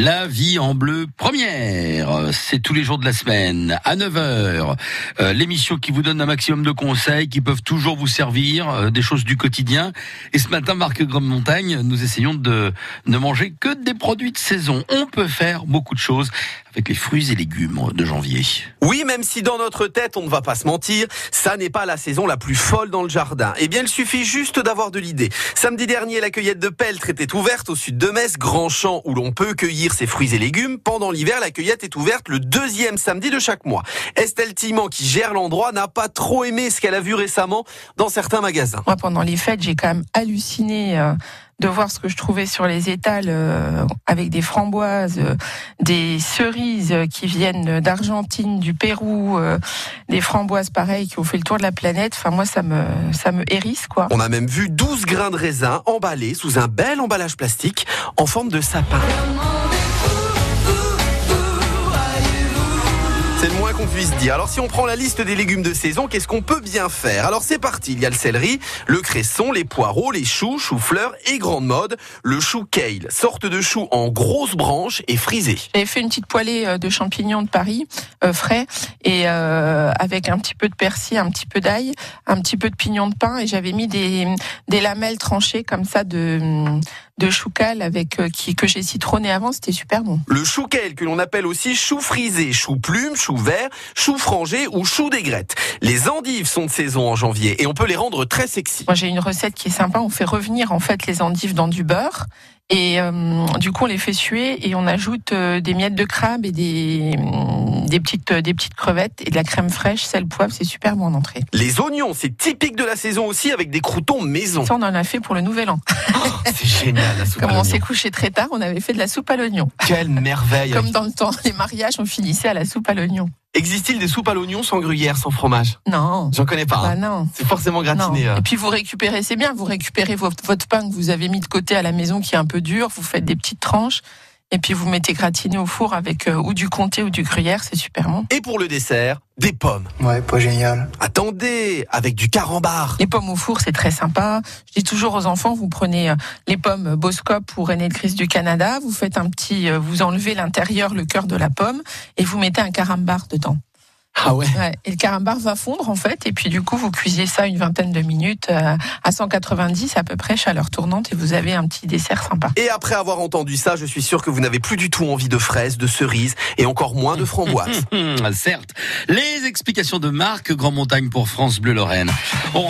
La vie en bleu première, c'est tous les jours de la semaine à 9h. Euh, L'émission qui vous donne un maximum de conseils qui peuvent toujours vous servir, euh, des choses du quotidien. Et ce matin, Marc Grande-Montagne, nous essayons de ne manger que des produits de saison. On peut faire beaucoup de choses avec les fruits et légumes de janvier. Oui, même si dans notre tête, on ne va pas se mentir, ça n'est pas la saison la plus folle dans le jardin. Eh bien, il suffit juste d'avoir de l'idée. Samedi dernier, la cueillette de Peltre était ouverte au sud de Metz, grand champ où l'on peut cueillir ses fruits et légumes. Pendant l'hiver, la cueillette est ouverte le deuxième samedi de chaque mois. Estelle Timan, qui gère l'endroit, n'a pas trop aimé ce qu'elle a vu récemment dans certains magasins. Moi, pendant les fêtes, j'ai quand même halluciné euh, de voir ce que je trouvais sur les étals euh, avec des framboises, euh, des cerises qui viennent d'Argentine, du Pérou, euh, des framboises pareilles qui ont fait le tour de la planète. Enfin, moi, ça me, ça me hérisse, quoi. On a même vu 12 grains de raisin emballés sous un bel emballage plastique en forme de sapin. C'est le moins qu'on puisse dire. Alors si on prend la liste des légumes de saison, qu'est-ce qu'on peut bien faire? Alors c'est parti, il y a le céleri, le cresson, les poireaux, les choux, choux-fleurs et grande mode, le chou kale, sorte de chou en grosses branches et frisé. J'avais fait une petite poêlée euh, de champignons de Paris, euh, frais, et euh, avec un petit peu de persil, un petit peu d'ail, un petit peu de pignon de pain, et j'avais mis des, des lamelles tranchées comme ça de de chou kale avec euh, qui que j'ai citronné avant, c'était super bon. Le chou kale que l'on appelle aussi chou frisé, chou plume, chou vert, chou frangé ou chou d'aigrette. Les endives sont de saison en janvier et on peut les rendre très sexy. Moi, j'ai une recette qui est sympa. On fait revenir en fait les endives dans du beurre. Et euh, du coup, on les fait suer et on ajoute euh, des miettes de crabe et des, des petites des petites crevettes et de la crème fraîche, sel, poivre. C'est super bon en entrée. Les oignons, c'est typique de la saison aussi avec des croutons maison. Ça, on en a fait pour le nouvel an. c'est génial la soupe Comme à on s'est couché très tard, on avait fait de la soupe à l'oignon. Quelle merveille Comme dans le temps, les mariages, on finissait à la soupe à l'oignon. Existe-t-il des soupes à l'oignon sans gruyère, sans fromage? Non. J'en connais pas. Bah hein. non. C'est forcément gratiné. hein. Et puis vous récupérez, c'est bien, vous récupérez votre, votre pain que vous avez mis de côté à la maison qui est un peu dur, vous faites des petites tranches et puis vous mettez gratiné au four avec euh, ou du comté ou du gruyère, c'est super bon. Et pour le dessert, des pommes. Ouais, pas génial. Attendez, avec du carambar. Les pommes au four, c'est très sympa. Je dis toujours aux enfants, vous prenez euh, les pommes Boscop ou René de Crise du Canada, vous faites un petit, euh, vous enlevez l'intérieur, le cœur de la pomme et vous mettez un carambar dedans. Ah ouais Ouais, et le carambar va fondre en fait, et puis du coup vous cuisez ça une vingtaine de minutes euh, à 190 à peu près, chaleur tournante, et vous avez un petit dessert sympa. Et après avoir entendu ça, je suis sûr que vous n'avez plus du tout envie de fraises, de cerises et encore moins de framboises. Certes. Les explications de Marc Grand-Montagne pour France Bleu Lorraine. On